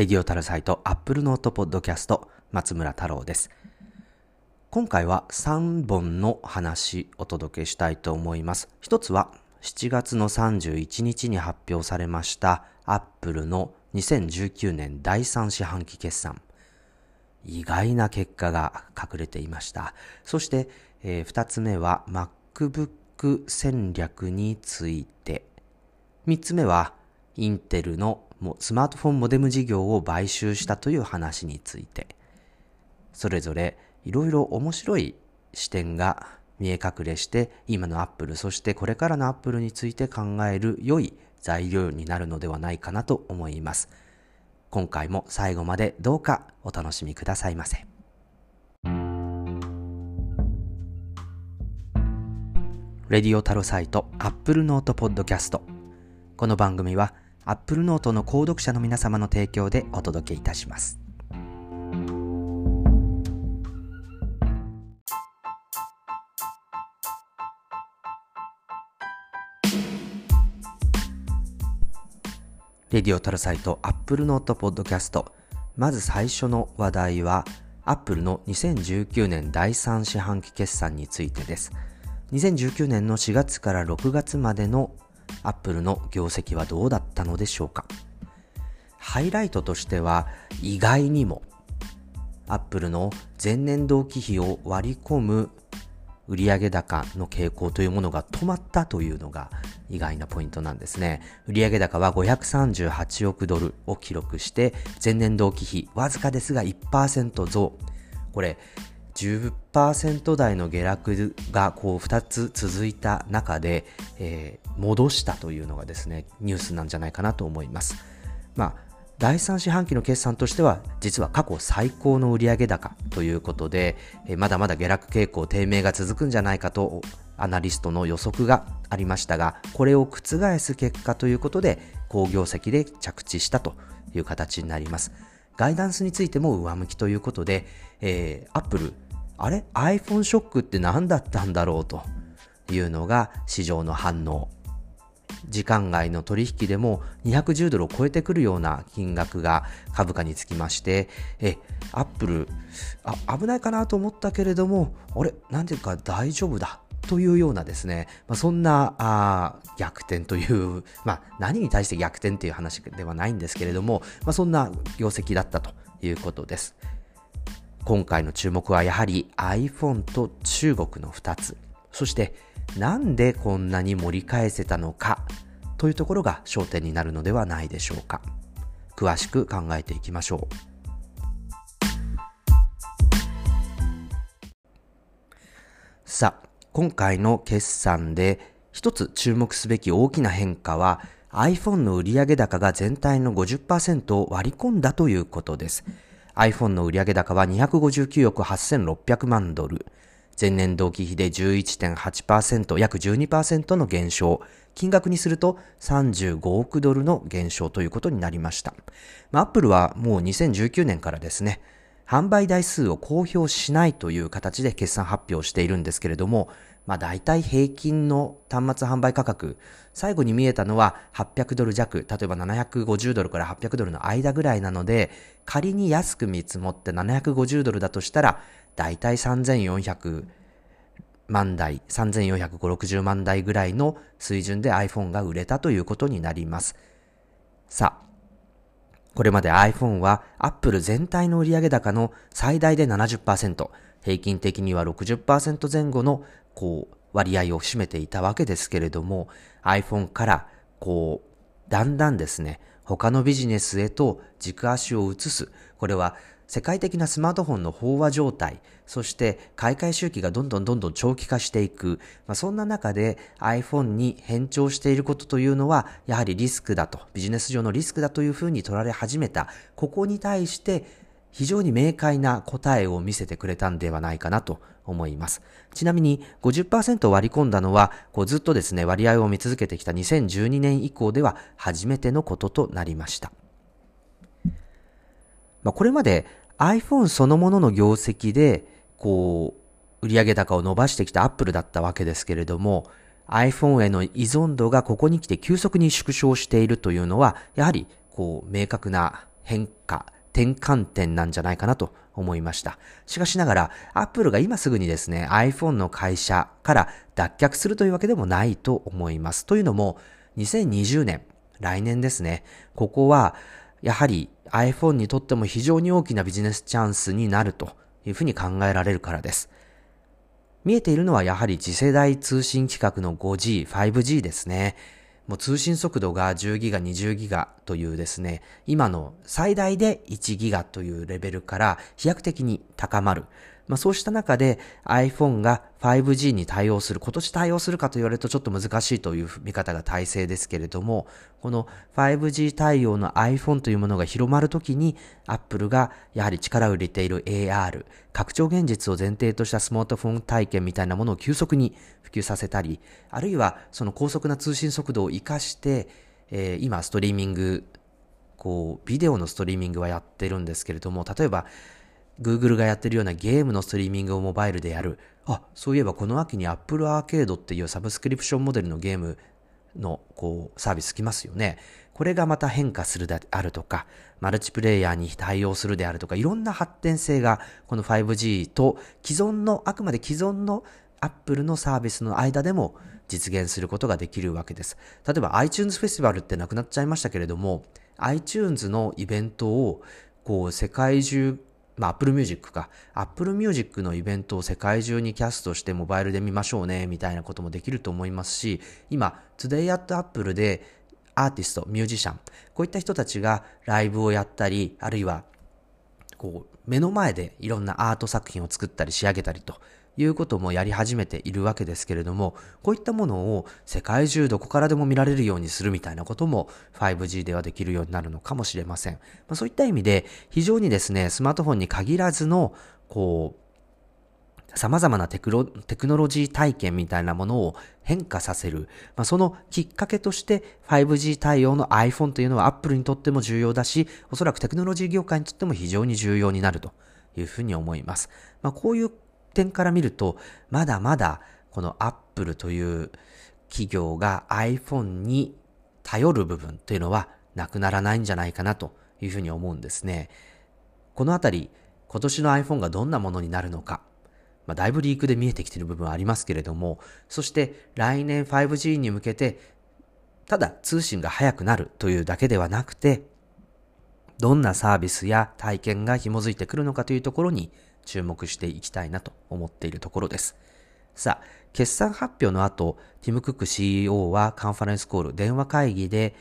Radio Tarosite Apple Note ポッドキャスト松村太郎です。今回は3本の話お届けしたいと思います。一つは7月の31日に発表されましたアップルの2019年第3四半期決算。意外な結果が隠れていました。そして、えー、2つ目は MacBook 戦略について。3つ目はインテルのスマートフォンモデム事業を買収したという話について、それぞれいろいろ面白い視点が見え隠れして、今のアップル、そしてこれからのアップルについて考える良い材料になるのではないかなと思います。今回も最後までどうかお楽しみくださいませ。Radio Tarosite Apple Note ポッドキャスト。この番組は Apple Note の購読者の皆様の提供でお届けいたします。 Radio Tarosite Apple Note ポッドキャスト まず最初の話題は Apple の2019年第3四半期決算についてです。2019年の4月から6月までのアップルの業績はどうだったのでしょうか？ハイライトとしては意外にもアップルの前年同期比を割り込む売上高の傾向というものが止まったというのが意外なポイントなんですね。売上高は538億ドルを記録して前年同期比わずかですが1%増。これ10%台の下落がこう2つ続いた中で、えー、戻したというのがですね、ニュースなんじゃないかなと思います。まあ第3四半期の決算としては、実は過去最高の売上高ということで、えまだまだ下落傾向、低迷が続くんじゃないかと、アナリストの予測がありましたが、これを覆す結果ということで、好業績で着地したという形になります。ガイダンスについても上向きということで、えー、Apple、あれ ?iPhone ショックって何だったんだろう？というのが市場の反応。時間外の取引でも210ドルを超えてくるような金額が株価につきまして、え、アップル、あ、危ないかなと思ったけれども、あれ？なんていうか大丈夫だ？というようなですね、まあ、そんなあ逆転という、まあ、何に対して逆転という話ではないんですけれども、まあ、そんな業績だったということです。今回の注目はやはり iPhone と中国の2つ、そしてなんでこんなに盛り返せたのか？というところが焦点になるのではないでしょうか。詳しく考えていきましょう。さあ、今回の決算で一つ注目すべき大きな変化は iPhone の売上高が全体の50%を割り込んだということです。iPhone の売上高は259億8600万ドル。前年同期比で11.8%、約12%の減少。金額にすると35億ドルの減少ということになりました。まあ、Apple はもう2019年からですね、販売台数を公表しないという形で決算発表しているんですけれども、まあ大体平均の端末販売価格、最後に見えたのは800ドル弱、例えば750ドルから800ドルの間ぐらいなので、仮に安く見積もって750ドルだとしたら、大体3400万台、3450、60万台ぐらいの水準で iPhone が売れたということになります。さあ、これまで iPhone は Apple 全体の売上高の最大で70%、平均的には60%前後のこう割合を占めていたわけですけれども iPhone からこうだんだんですね他のビジネスへと軸足を移すこれは世界的なスマートフォンの飽和状態、そして買い替え周期がどんどんどんどん長期化していく、まあ、そんな中で iPhone に変調していることというのは、やはりリスクだと、ビジネス上のリスクだというふうに取られ始めた。ここに対して非常に明快な答えを見せてくれたんではないかなと思います。ちなみに50%割り込んだのは、こうずっとですね、割合を見続けてきた2012年以降では初めてのこととなりました。まあ、これまで iPhone そのものの業績で、こう、売上高を伸ばしてきた Apple だったわけですけれども、iPhone への依存度がここに来て急速に縮小しているというのは、やはり、こう、明確な変化、転換点なんじゃないかなと思いました。しかしながら、Apple が今すぐにですね、iPhone の会社から脱却するというわけでもないと思います。というのも、2020年、来年ですね、ここは、やはり iPhone にとっても非常に大きなビジネスチャンスになるというふうに考えられるからです。見えているのはやはり次世代通信規格の 5G、5G ですね。もう通信速度が10ギガ、20ギガというですね、今の最大で1ギガというレベルから飛躍的に高まる。まあそうした中で iPhone が 5G に対応する、今年対応するかと言われるとちょっと難しいという見方が大勢ですけれども、この 5G 対応の iPhone というものが広まるときに Apple がやはり力を入れている AR、拡張現実を前提としたスマートフォン体験みたいなものを急速に普及させたり、あるいはその高速な通信速度を活かして、えー、今ストリーミングこう、ビデオのストリーミングはやってるんですけれども、例えば、Google がやってるようなゲームのストリーミングをモバイルでやる。あ、そういえばこの秋に Apple Arcade っていうサブスクリプションモデルのゲームのこうサービス来ますよね。これがまた変化するであるとか、マルチプレイヤーに対応するであるとか、いろんな発展性がこの 5G と既存の、あくまで既存の Apple のサービスの間でも実現することができるわけです。例えば iTunes フェスティバルってなくなっちゃいましたけれども、iTunes のイベントをこう世界中まあ、Apple Music か。Apple Music のイベントを世界中にキャストしてモバイルで見ましょうね、みたいなこともできると思いますし、今、Today at Apple でアーティスト、ミュージシャン、こういった人たちがライブをやったり、あるいは、こう、目の前でいろんなアート作品を作ったり仕上げたりということもやり始めているわけですけれども、こういったものを世界中どこからでも見られるようにするみたいなことも 5G ではできるようになるのかもしれません。まあ、そういった意味で非常にですね、スマートフォンに限らずの、こう、様々なテクノロジー体験みたいなものを変化させる。まあ、そのきっかけとして 5G 対応の iPhone というのは Apple にとっても重要だし、おそらくテクノロジー業界にとっても非常に重要になるというふうに思います。まあ、こういう点から見ると、まだまだこの Apple という企業が iPhone に頼る部分というのはなくならないんじゃないかなというふうに思うんですね。このあたり、今年の iPhone がどんなものになるのか、まあ、だいぶリークで見えてきている部分はありますけれども、そして来年 5G に向けて、ただ通信が速くなるというだけではなくて、どんなサービスや体験が紐づいてくるのかというところに注目していきたいなと思っているところです。さあ、決算発表の後、ティム・クック CEO はカンファレンスコール、電話会議で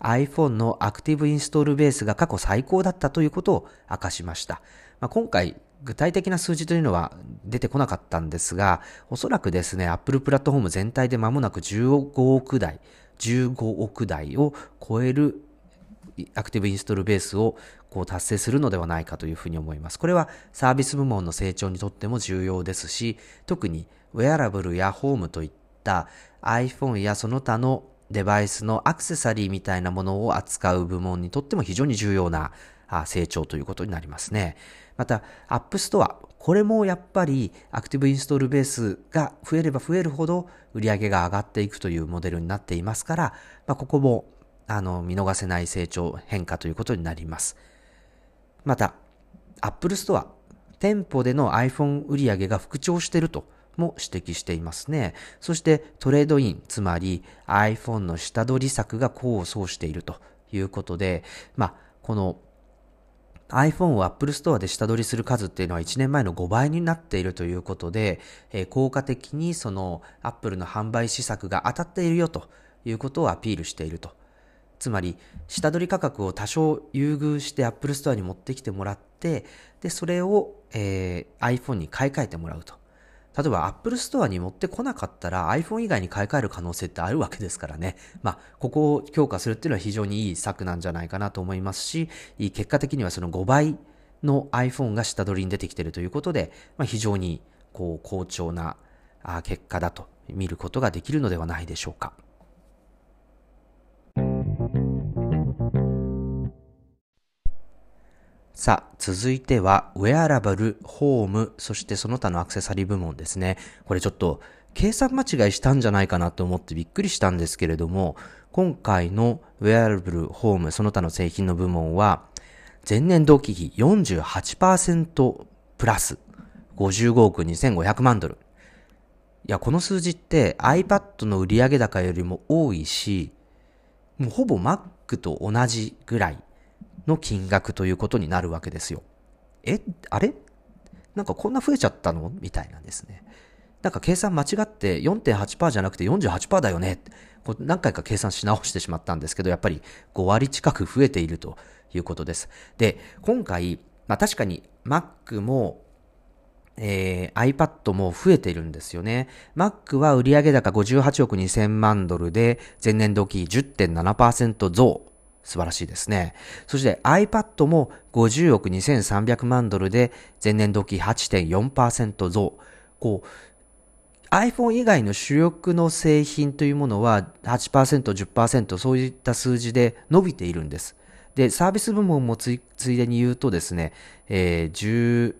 iPhone のアクティブインストールベースが過去最高だったということを明かしました。まあ、今回、具体的な数字というのは出てこなかったんですが、おそらくですね、Apple プラットフォーム全体で間もなく15億台、15億台を超えるアクティブインストールベースをこう達成するのではないかというふうに思います。これはサービス部門の成長にとっても重要ですし、特にウェアラブルやホームといった iPhone やその他のデバイスのアクセサリーみたいなものを扱う部門にとっても非常に重要な成長ということになりますね。また、App Store。これもやっぱりアクティブインストールベースが増えれば増えるほど売り上げが上がっていくというモデルになっていますから、まあ、ここもあの見逃せない成長変化ということになります。また、Apple Store、店舗での iPhone 売上が復調しているとも指摘していますね。そしてトレードイン、つまり iPhone の下取り策が功を奏しているということで、まあ、この iPhone を Apple Store で下取りする数っていうのは1年前の5倍になっているということで、えー、効果的にその Apple の販売施策が当たっているよということをアピールしているとつまり、下取り価格を多少優遇して Apple Store に持ってきてもらって、で、それを、えー、iPhone に買い替えてもらうと。例えば Apple Store に持ってこなかったら iPhone 以外に買い替える可能性ってあるわけですからね。まあ、ここを強化するっていうのは非常にいい策なんじゃないかなと思いますし、結果的にはその5倍の iPhone が下取りに出てきているということで、まあ、非常にこう好調な結果だと見ることができるのではないでしょうか。さあ、続いては、ウェアラブル、ホーム、そしてその他のアクセサリー部門ですね。これちょっと、計算間違いしたんじゃないかなと思ってびっくりしたんですけれども、今回のウェアラブル、ホーム、その他の製品の部門は、前年同期比48%プラス55億2500万ドル。いや、この数字って iPad の売上高よりも多いし、もうほぼ Mac と同じぐらいの金額ということになるわけですよ。え、あれ？なんかこんな増えちゃったの？みたいなんですね。なんか計算間違って4.8%じゃなくて48%だよね。こう何回か計算し直してしまったんですけど、やっぱり5割近く増えているということです。で、今回、まあ確かに Mac もえー、iPad も増えているんですよね。Mac は売上高58億2000万ドルで前年度期10.7%増。素晴らしいですね。そして iPad も50億2300万ドルで前年度期8.4%増。こう、iPhone 以外の主力の製品というものは8%、10%そういった数字で伸びているんです。で、サービス部門もついでに言うとですね、えー、10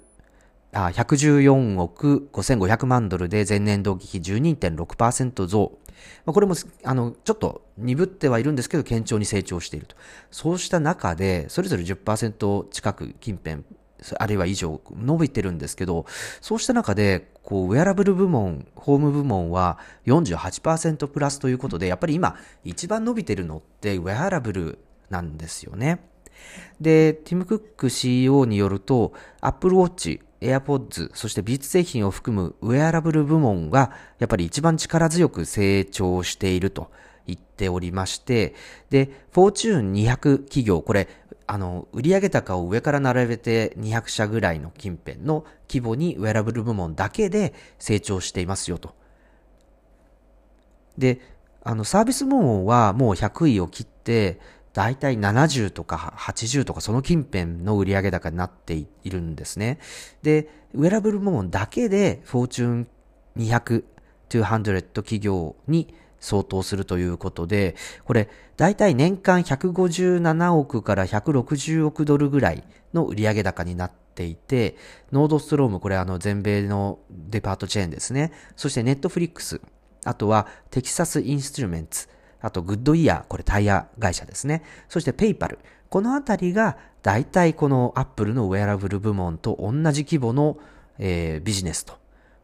114億5500万ドルで前年同期比12.6%増。まあ、これも、あの、ちょっと鈍ってはいるんですけど、堅調に成長していると。そうした中で、それぞれ10%近く近辺、あるいは以上伸びてるんですけど、そうした中で、こう、ウェアラブル部門、ホーム部門は48%プラスということで、やっぱり今、一番伸びてるのって、ウェアラブルなんですよね。で、ティム・クック CEO によると、Apple Watch、AirPods、そしてビーツ製品を含むウェアラブル部門がやっぱり一番力強く成長していると言っておりまして、で、フォーチューン200企業、これ、あの、売上高を上から並べて200社ぐらいの近辺の規模にウェアラブル部門だけで成長していますよと。で、あの、サービス部門はもう100位を切って、大体70とか80とかその近辺の売上高になっているんですね。で、ウェラブル部門だけで、フォーチュン200、200企業に相当するということで、これ、大体年間157億から160億ドルぐらいの売上高になっていて、ノードストローム、これあの全米のデパートチェーンですね。そしてネットフリックス、あとはテキサスインストゥルメンツ、あと、グッドイヤー、これタイヤ会社ですね。そしてペイパル。このあたりが、大体このアップルのウェアラブル部門と同じ規模の、えー、ビジネスと。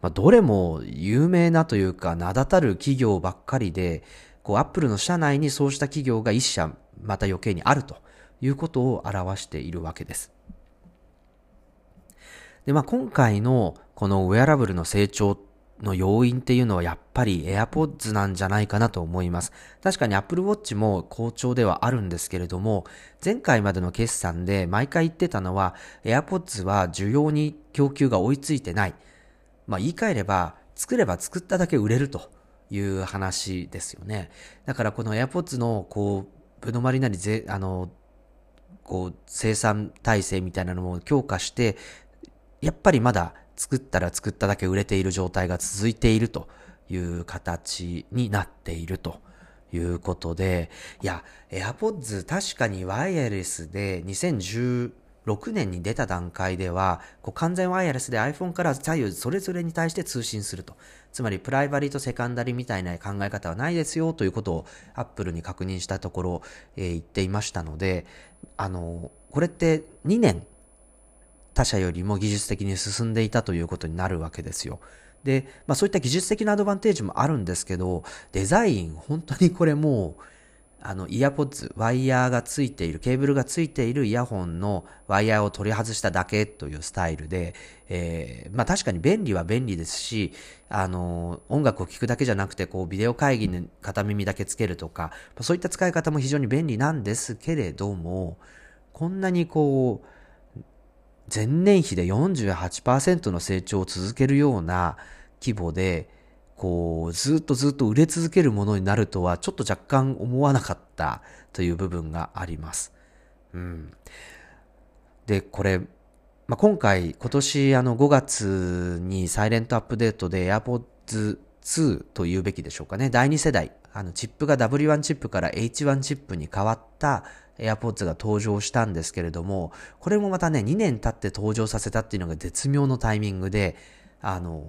まあ、どれも有名なというか、名だたる企業ばっかりで、こう、アップルの社内にそうした企業が一社、また余計にあるということを表しているわけです。で、まあ、今回のこのウェアラブルの成長っの要因っていうのはやっぱり AirPods なんじゃないかなと思います。確かに Apple Watch も好調ではあるんですけれども、前回までの決算で毎回言ってたのは AirPods は需要に供給が追いついてない。まあ言い換えれば作れば作っただけ売れるという話ですよね。だからこの AirPods のこう、ぶのまりなりぜ、あの、こう生産体制みたいなのも強化して、やっぱりまだ作ったら作っただけ売れている状態が続いているという形になっているということで、いや、AirPods 確かにワイヤレスで2016年に出た段階では、こう完全ワイヤレスで iPhone から左右それぞれに対して通信すると。つまりプライバリーとセカンダリーみたいな考え方はないですよということを Apple に確認したところ、えー、言っていましたので、あの、これって2年他社よりも技術的に進んでいたということになるわけですよ。で、まあそういった技術的なアドバンテージもあるんですけど、デザイン、本当にこれもう、あの、イヤポッツ、ワイヤーがついている、ケーブルがついているイヤホンのワイヤーを取り外しただけというスタイルで、えー、まあ確かに便利は便利ですし、あの、音楽を聴くだけじゃなくて、こう、ビデオ会議に片耳だけつけるとか、そういった使い方も非常に便利なんですけれども、こんなにこう、前年比で48%の成長を続けるような規模で、こう、ずっとずっと売れ続けるものになるとは、ちょっと若干思わなかったという部分があります。うん。で、これ、まあ、今回、今年あの5月にサイレントアップデートで AirPods 2と言うべきでしょうかね。第2世代。あの、チップが W1 チップから H1 チップに変わった AirPods が登場したんですけれども、これもまたね、2年経って登場させたっていうのが絶妙のタイミングで、あの、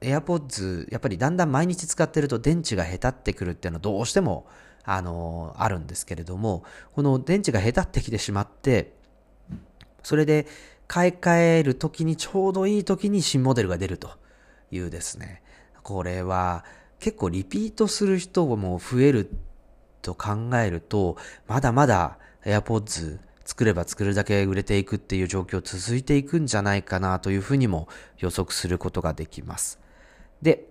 AirPods、やっぱりだんだん毎日使ってると電池が下手ってくるっていうのはどうしても、あの、あるんですけれども、この電池が下手ってきてしまって、それで買い替える時にちょうどいい時に新モデルが出るというですね。これは結構リピートする人も増えると考えると、まだまだ AirPods 作れば作るだけ売れていくっていう状況続いていくんじゃないかなというふうにも予測することができます。で、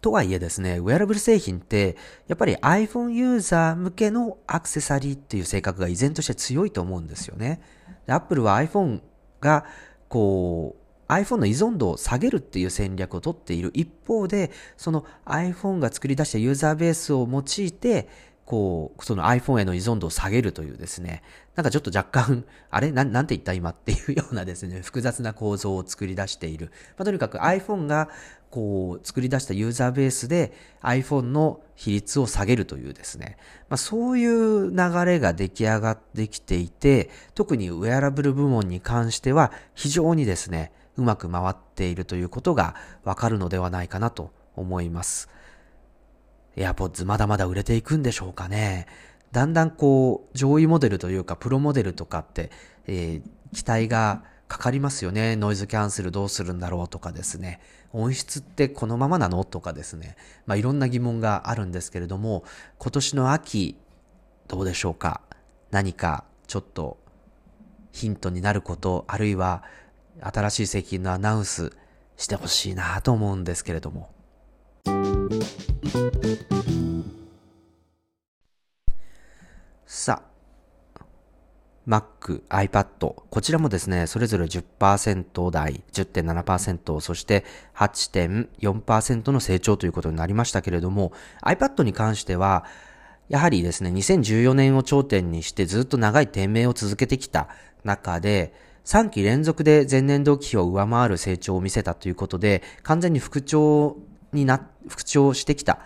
とはいえですね、ウェアラブル製品って、やっぱり iPhone ユーザー向けのアクセサリーっていう性格が依然として強いと思うんですよね。Apple は iPhone が、こう、iPhone の依存度を下げるっていう戦略をとっている。一方で、その iPhone が作り出したユーザーベースを用いて、こう、その iPhone への依存度を下げるというですね、なんかちょっと若干、あれ？ななんて言った今っていうようなですね、複雑な構造を作り出している。まあ、とにかく iPhone がこう作り出したユーザーベースで iPhone の比率を下げるというですね、まあ、そういう流れが出来上がってきていて、特にウェアラブル部門に関しては非常にですね、うまく回っているということがわかるのではないかなと思います。AirPods まだまだ売れていくんでしょうかね。だんだんこう、上位モデルというか、プロモデルとかって、えー、期待がかかりますよね。ノイズキャンセルどうするんだろうとかですね。音質ってこのままなのとかですね。まあいろんな疑問があるんですけれども、今年の秋、どうでしょうか何かちょっとヒントになること、あるいは新しい製品のアナウンスしてほしいなと思うんですけれども。さあ、Mac、iPad、こちらもですね、それぞれ10%台、10.7%、そして8.4%の成長ということになりましたけれども、iPad に関しては、やはりですね、2014年を頂点にしてずっと長い低迷を続けてきた中で、3期連続で前年同期比を上回る成長を見せたということで、完全に復調にな、復調してきた、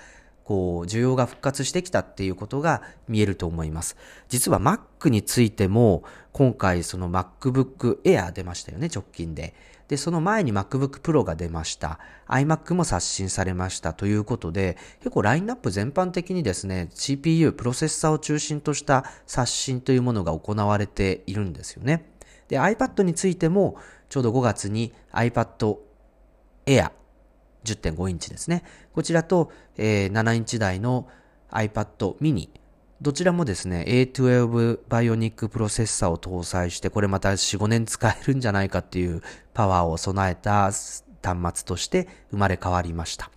こう、需要が復活してきたっていうことが見えると思います。実は Mac についても、今回その MacBook Air 出ましたよね、直近で。で、その前に MacBook Pro が出ました。iMac も刷新されましたということで、結構ラインナップ全般的にですね、CPU、プロセッサーを中心とした刷新というものが行われているんですよね。で、iPad についても、ちょうど5月に iPad Air 10.5インチですね。こちらと、えー、7インチ台の iPad mini。どちらもですね、A12 Bionic プロセッサーを搭載して、これまた4、5年使えるんじゃないかっていうパワーを備えた端末として生まれ変わりました。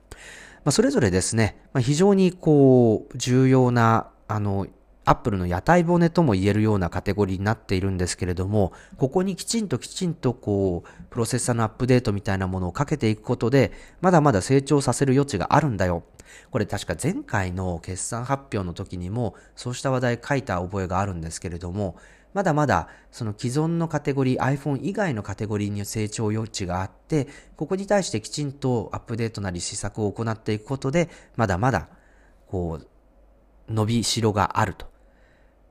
まあ、それぞれですね、まあ、非常にこう、重要な、あの、アップルの屋台骨とも言えるようなカテゴリーになっているんですけれども、ここにきちんときちんとこう、プロセッサーのアップデートみたいなものをかけていくことで、まだまだ成長させる余地があるんだよ。これ確か前回の決算発表の時にも、そうした話題書いた覚えがあるんですけれども、まだまだその既存のカテゴリー、iPhone 以外のカテゴリーに成長余地があって、ここに対してきちんとアップデートなり施策を行っていくことで、まだまだ、こう、伸びしろがあると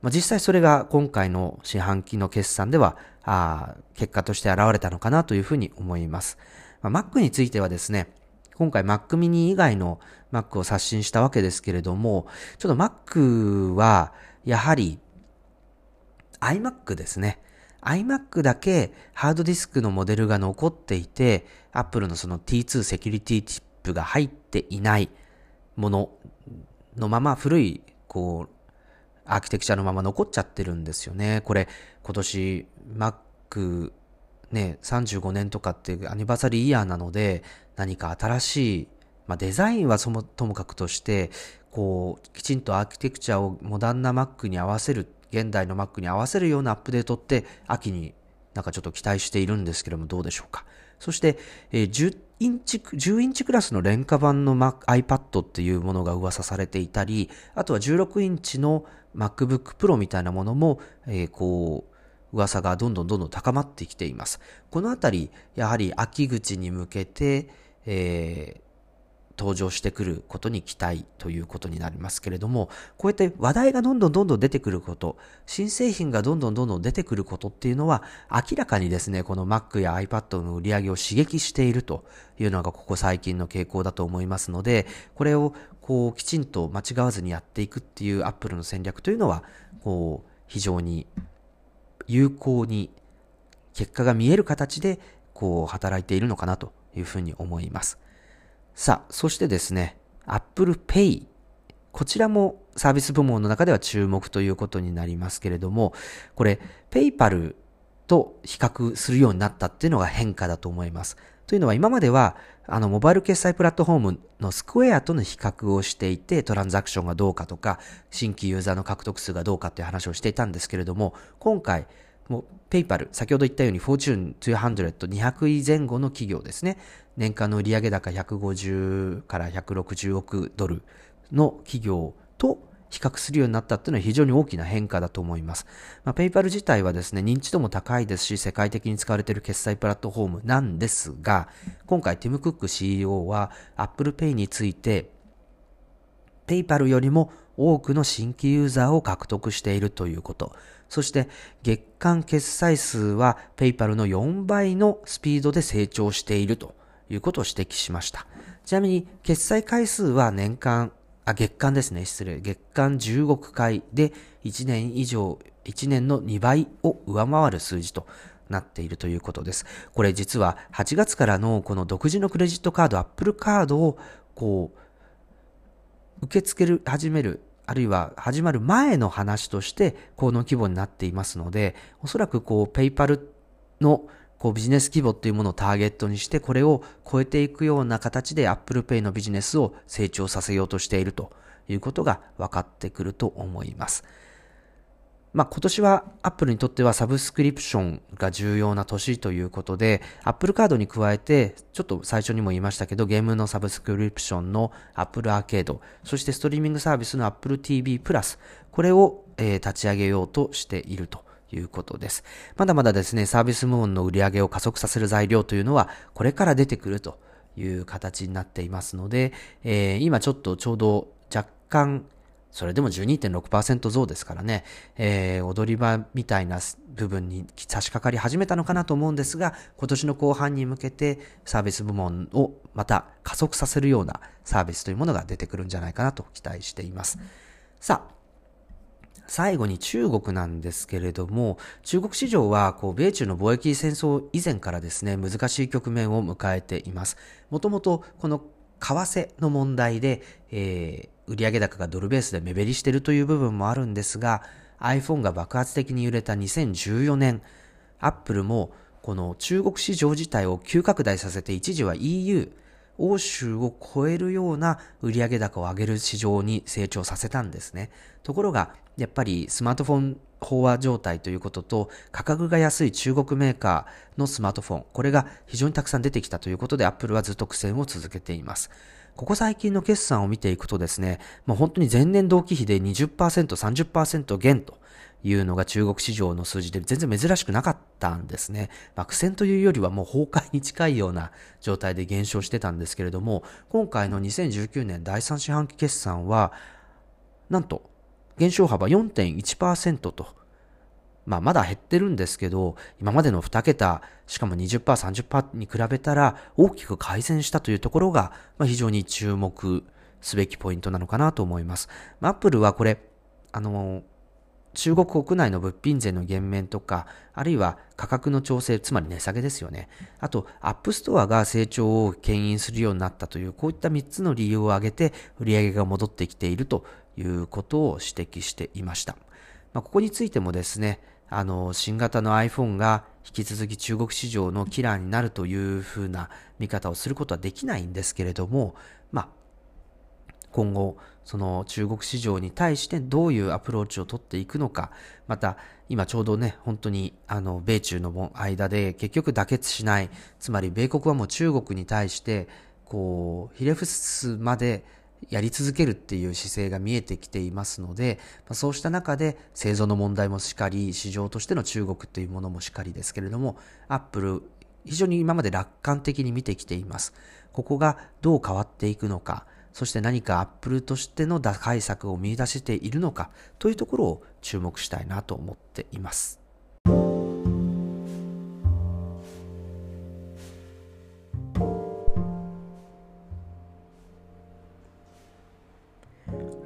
まあ、実際それが今回の四半期の決算では、あ結果として現れたのかなというふうに思います。まあ、Mac についてはですね、今回 Mac mini 以外の Mac を刷新したわけですけれども、ちょっと Mac はやはり iMac ですね。iMac だけハードディスクのモデルが残っていて、Apple のその T2 セキュリティチップが入っていないもののまま古い、こう、アーキテクチャのまま残っちゃってるんですよね。これ、今年 Mac ね、35年とかっていうアニバーサリーイヤーなので、何か新しい、まあ、デザインはそもともかくとして、こう、きちんとアーキテクチャをモダンな Mac に合わせる、現代の Mac に合わせるようなアップデートって、秋になんかちょっと期待しているんですけども、どうでしょうか。そして、えー、10インチ、10インチクラスの廉価版の、iPad っていうものが噂されていたり、あとは16インチの MacBook Pro みたいなものも、えー、こう、噂がどんどんどんどん高まってきています。このあたり、やはり秋口に向けて、えー、登場してくることに期待ということになりますけれども、こうやって話題がどんどんどんどん出てくること、新製品がどんどんどんどん出てくることっていうのは、明らかにですね、この Mac や iPad の売り上げを刺激しているというのがここ最近の傾向だと思いますので、これをこうきちんと間違わずにやっていくっていう Apple の戦略というのは、こう非常に有効に結果が見える形で、こう、働いているのかなというふうに思います。さあ、そしてですね、Apple Pay。こちらもサービス部門の中では注目ということになりますけれども、これ、PayPal と比較するようになったっていうのが変化だと思います。というのは今までは、あの、モバイル決済プラットフォームのスクエアとの比較をしていて、トランザクションがどうかとか、新規ユーザーの獲得数がどうかっていう話をしていたんですけれども、今回、もう、ペイパル、先ほど言ったように、フォーチューン200、200位前後の企業ですね。年間の売上高150から160億ドルの企業と比較するようになったっていうのは非常に大きな変化だと思います。まあ、ペイパル自体はですね、認知度も高いですし、世界的に使われている決済プラットフォームなんですが、今回ティム・クック CEO は Apple Pay について、ペイパルよりも多くの新規ユーザーを獲得しているということ。そして月間決済数はペイパルの4倍のスピードで成長しているということを指摘しました。ちなみに決済回数は年間あ、月間ですね。失礼。月間15億回で1年以上、1年の2倍を上回る数字となっているということです。これ実は8月からのこの独自のクレジットカード、Apple カードをこう、受け付ける、始める、あるいは始まる前の話としてこの規模になっていますので、おそらくこう、ペイパルのこうビジネス規模っていうものをターゲットにして、これを超えていくような形で Apple Pay のビジネスを成長させようとしているということが分かってくると思います。まあ、今年は Apple にとってはサブスクリプションが重要な年ということで、Apple カードに加えて、ちょっと最初にも言いましたけど、ゲームのサブスクリプションの Apple アーケード、そしてストリーミングサービスの Apple TV プラス、これを、えー、立ち上げようとしているということです。まだまだですね、サービス部門の売り上げを加速させる材料というのは、これから出てくるという形になっていますので、えー、今ちょっとちょうど若干、それでも12.6%増ですからね、えー、踊り場みたいな部分に差し掛かり始めたのかなと思うんですが、今年の後半に向けてサービス部門をまた加速させるようなサービスというものが出てくるんじゃないかなと期待しています。さあ、最後に中国なんですけれども、中国市場は、こう、米中の貿易戦争以前からですね、難しい局面を迎えています。もともと、この為替の問題で、えー、売上高がドルベースで目減りしているという部分もあるんですが、iPhone が爆発的に揺れた2014年、Apple もこの中国市場自体を急拡大させて一時は EU、欧州を超えるような売上高を上げる市場に成長させたんですね。ところが、やっぱりスマートフォン飽和状態ということと、価格が安い中国メーカーのスマートフォン、これが非常にたくさん出てきたということで、Apple はずっと苦戦を続けています。ここ最近の決算を見ていくとですね、もう本当に前年同期比で20%、30%減というのが中国市場の数字で全然珍しくなかったんですね。ま、苦戦というよりはもう崩壊に近いような状態で減少してたんですけれども、今回の2019年第3四半期決算は、なんと減少幅4.1%と、まあまだ減ってるんですけど、今までの2桁、しかも20%、30%に比べたら大きく改善したというところが、まあ、非常に注目すべきポイントなのかなと思います。アップルはこれ、あの、中国国内の物品税の減免とか、あるいは価格の調整、つまり値下げですよね。あと、アップストアが成長を牽引するようになったという、こういった3つの理由を挙げて、売上が戻ってきているということを指摘していました。まあ、ここについてもですね、あの、新型の iPhone が引き続き中国市場のキラーになるというふうな見方をすることはできないんですけれども、まあ、今後、その中国市場に対してどういうアプローチを取っていくのか、また、今ちょうどね、本当に、あの、米中の間で結局妥結しない、つまり米国はもう中国に対して、こう、ひれ伏すまでやり続けるっていう姿勢が見えてきていますので、そうした中で製造の問題もしかり、市場としての中国というものもしかりですけれども、アップル、非常に今まで楽観的に見てきています。ここがどう変わっていくのか、そして何かアップルとしての打開策を見出しているのかというところを注目したいなと思っています。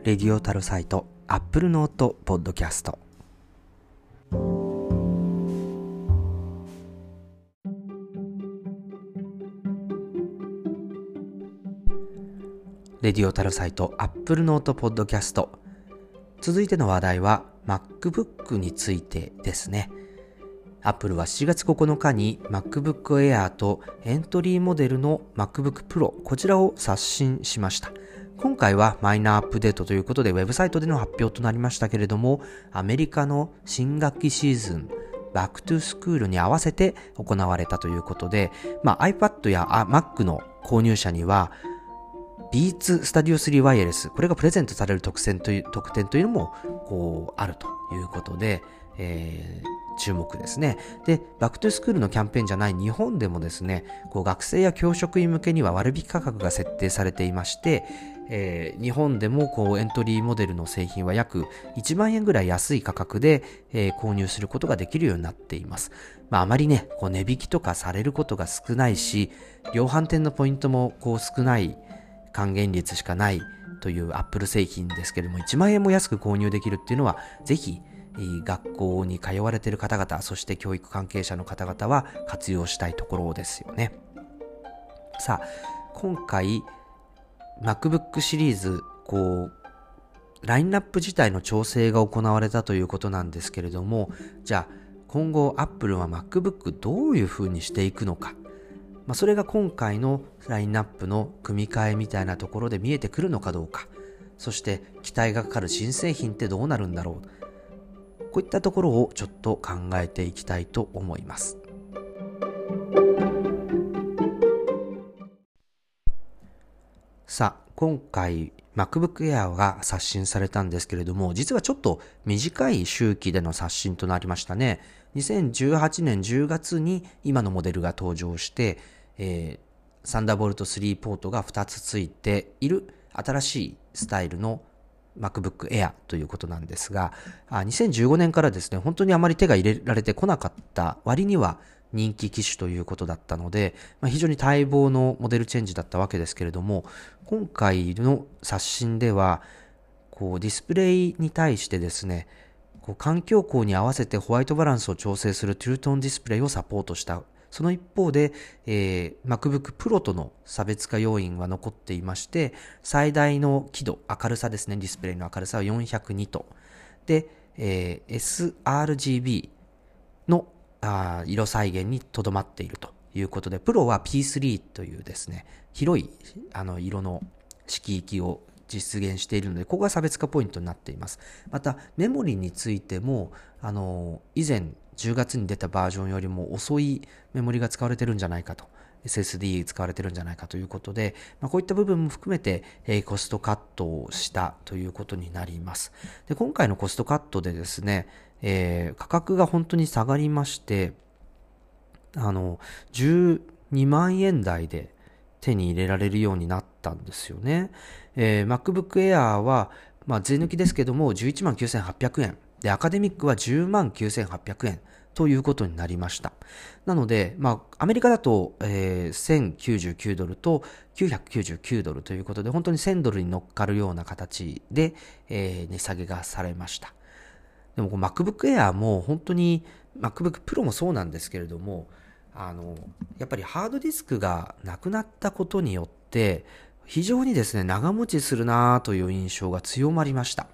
Radio Tarosite、Apple Note ポッドキャスト。 Radio Tarosite、Apple Note ポッドキャスト。続いての話題は MacBook についてですね。Apple は7月9日に MacBook Air とエントリーモデルの MacBook Pro こちらを刷新しました。今回はマイナーアップデートということでウェブサイトでの発表となりましたけれどもアメリカの新学期シーズン Back to School に合わせて行われたということで、まあ、iPad や Mac の購入者には Beats Studio 3 Wireless これがプレゼントされる特典という特典というのもこうあるということで、えー、注目ですね。で、 Back to School のキャンペーンじゃない日本でもですね、こう学生や教職員向けには割引価格が設定されていまして、えー、日本でもこうエントリーモデルの製品は約1万円ぐらい安い価格で、えー、購入することができるようになっています。まあ、あまりね、こう値引きとかされることが少ないし、量販店のポイントもこう少ない還元率しかないというアップル製品ですけれども、1万円も安く購入できるっていうのは、ぜひ学校に通われている方々、そして教育関係者の方々は活用したいところですよね。さあ、今回、MacBook シリーズ、こう、ラインナップ自体の調整が行われたということなんですけれども、じゃあ、今後 Apple は MacBook どういう風にしていくのか。まあ、それが今回のラインナップの組み替えみたいなところで見えてくるのかどうか。そして期待がかかる新製品ってどうなるんだろう。こういったところをちょっと考えていきたいと思います。さあ、今回 MacBook Air が刷新されたんですけれども、実はちょっと短い周期での刷新となりましたね。2018年10月に今のモデルが登場して、えー、サンダーボルト3ポートが2つついている新しいスタイルの MacBook Air ということなんですが、2015年からですね、本当にあまり手が入れられてこなかった割には人気機種ということだったので、まあ、非常に待望のモデルチェンジだったわけですけれども、今回の刷新では、こうディスプレイに対してですね、こう環境光に合わせてホワイトバランスを調整するトゥルトンディスプレイをサポートしたその一方で、えー、MacBook Pro との差別化要因は残っていまして、最大の輝度、明るさですね、ディスプレイの明るさは402と。で、えー、sRGB のあ色再現にとどまっているということで、プロは P3 というですね、広いあの色の色域を実現しているので、ここが差別化ポイントになっています。また、メモリについても、あの、以前10月に出たバージョンよりも遅いメモリが使われてるんじゃないかと。SSD 使われてるんじゃないかということで、まあ、こういった部分も含めて、え、コストカットをしたということになります。で今回のコストカットでですね、えー、価格が本当に下がりまして、あの、12万円台で手に入れられるようになったんですよね。えー、MacBook Air は、まあ、税抜きですけども、11万9800円。で、アカデミックは10万9800円ということになりました。なので、まあ、アメリカだと、えー、1099ドルと999ドルということで、本当に1000ドルに乗っかるような形で、えー、値下げがされました。でも、MacBook Air も本当に、MacBook Pro もそうなんですけれども、あの、やっぱりハードディスクがなくなったことによって、非常にですね、長持ちするなという印象が強まりました。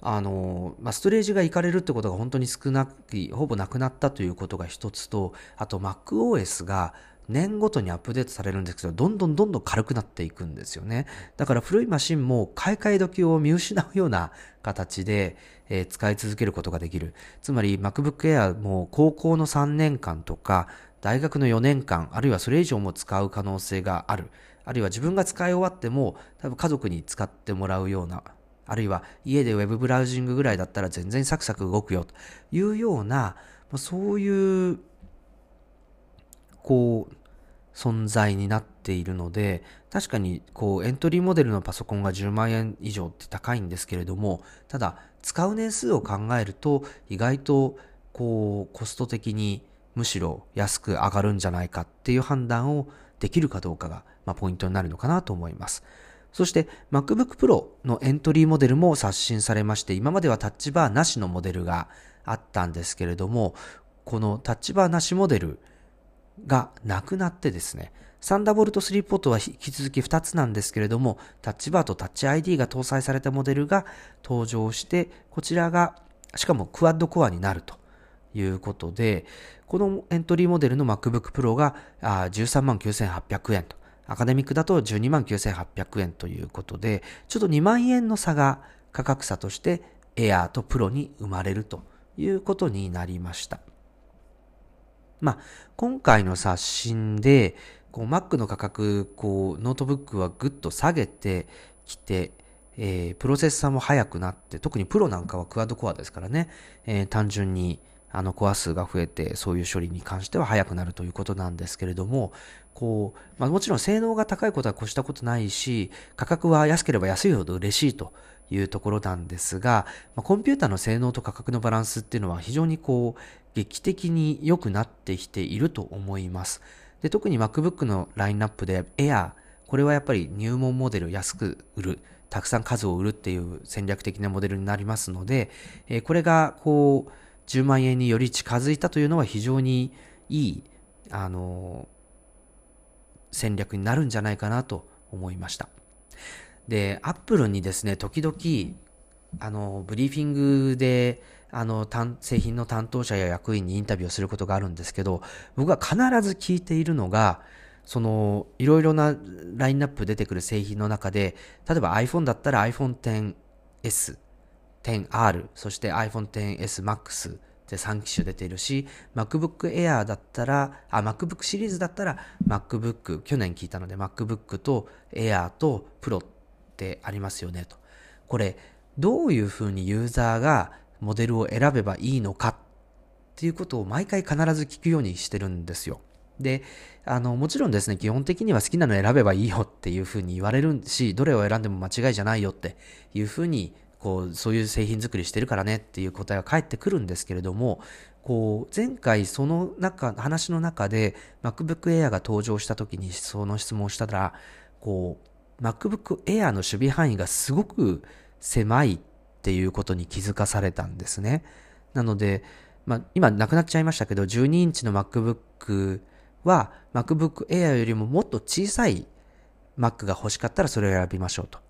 あの、まあ、ストレージがいかれるってことが本当に少なく、ほぼなくなったということが一つと、あと MacOS が年ごとにアップデートされるんですけど、どんどんどんどん軽くなっていくんですよね。だから古いマシンも買い替え時を見失うような形で、えー、使い続けることができる。つまり MacBook Air も高校の3年間とか、大学の4年間、あるいはそれ以上も使う可能性がある。あるいは自分が使い終わっても、多分家族に使ってもらうようなあるいは家でウェブブラウジングぐらいだったら全然サクサク動くよというような、そういう、こう、存在になっているので、確かにこうエントリーモデルのパソコンが10万円以上って高いんですけれども、ただ使う年数を考えると意外とこうコスト的にむしろ安く上がるんじゃないかっていう判断をできるかどうかが、まあ、ポイントになるのかなと思います。そして MacBook Pro のエントリーモデルも刷新されまして、今まではタッチバーなしのモデルがあったんですけれども、このタッチバーなしモデルがなくなってですね、サンダーボルト3ポートは引き続き2つなんですけれども、タッチバーとタッチ ID が搭載されたモデルが登場して、こちらが、しかもクワッドコアになるということで、このエントリーモデルの MacBook Pro が139,800円と、アカデミックだと12万9800円ということで、ちょっと2万円の差が価格差として Air と Pro に生まれるということになりました。まあ、今回の刷新で、こう Mac の価格、こうノートブックはぐっと下げてきて、えー、プロセッサーも速くなって、特にプロなんかはクワッドコアですからね、えー、単純にあのコア数が増えて、そういう処理に関しては速くなるということなんですけれども、こう、まあもちろん性能が高いことは越したことないし、価格は安ければ安いほど嬉しいというところなんですが、まあ、コンピューターの性能と価格のバランスっていうのは非常にこう、劇的に良くなってきていると思います。で、特に MacBook のラインナップで Air、これはやっぱり入門モデル安く売る、たくさん数を売るっていう戦略的なモデルになりますので、え、これがこう、10万円により近づいたというのは非常にいい、あの、戦略になるんじゃないかなと思いました。で、アップルにですね、時々、あの、ブリーフィングで、あの、製品の担当者や役員にインタビューをすることがあるんですけど、僕は必ず聞いているのが、その、いろいろなラインナップ出てくる製品の中で、例えば iPhone だったら iPhone XS、10R、そして iPhone XS Max って3機種出ているし、MacBook Air だったら、あ、MacBook シリーズだったら MacBook、去年聞いたので MacBook と Air と Pro ってありますよねと。これ、どういうふうにユーザーがモデルを選べばいいのかっていうことを毎回必ず聞くようにしてるんですよ。で、あの、もちろんですね、基本的には好きなの選べばいいよっていうふうに言われるし、どれを選んでも間違いじゃないよっていうふうにこう、そういう製品作りしてるからねっていう答えが返ってくるんですけれども、こう、前回その中、話の中で MacBook Air が登場した時にその質問をしたら、こう、MacBook Air の守備範囲がすごく狭いっていうことに気づかされたんですね。なので、まあ、今なくなっちゃいましたけど、12インチの MacBook は MacBook Air よりももっと小さい Mac が欲しかったらそれを選びましょうと。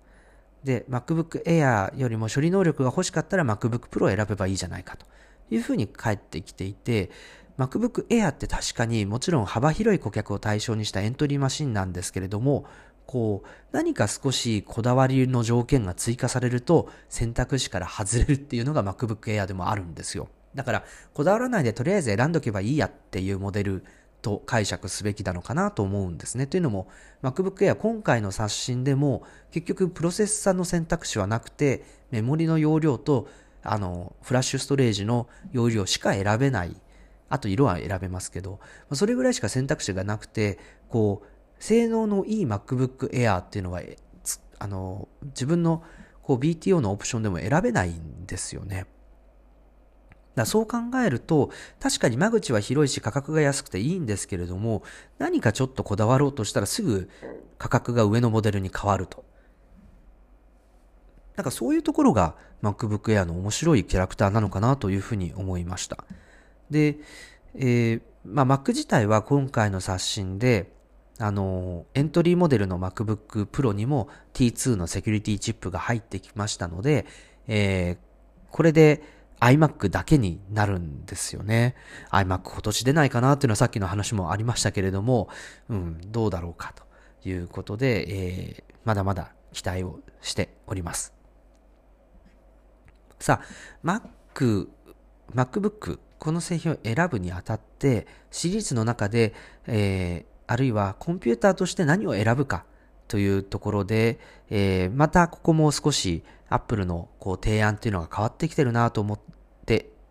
で、MacBook Air よりも処理能力が欲しかったら MacBook Pro を選べばいいじゃないかというふうに返ってきていて、MacBook Air って確かにもちろん幅広い顧客を対象にしたエントリーマシンなんですけれども、こう、何か少しこだわりの条件が追加されると選択肢から外れるっていうのが MacBook Air でもあるんですよ。だから、こだわらないでとりあえず選んどけばいいやっていうモデルと解釈すべきなのかなと思うんですね。というのも、MacBook Air 今回の刷新でも結局プロセッサーの選択肢はなくて、メモリの容量とあの、フラッシュストレージの容量しか選べない。あと色は選べますけど、それぐらいしか選択肢がなくて、こう、性能のいい MacBook Air っていうのは、あの、自分のこう BTO のオプションでも選べないんですよね。だそう考えると、確かに間口は広いし価格が安くていいんですけれども、何かちょっとこだわろうとしたらすぐ価格が上のモデルに変わると。なんかそういうところが MacBook Air の面白いキャラクターなのかなというふうに思いました。で、えー、まあ Mac 自体は今回の刷新で、あの、エントリーモデルの MacBook Pro にも T2 のセキュリティチップが入ってきましたので、えー、これで iMac だけになるんですよね。iMac 今年出ないかなっていうのはさっきの話もありましたけれども、うん、どうだろうかということで、えー、まだまだ期待をしております。さあ、Mac、MacBook、この製品を選ぶにあたって、シリーズの中で、えー、あるいはコンピューターとして何を選ぶかというところで、えー、またここも少し Apple のこう提案というのが変わってきてるなと思って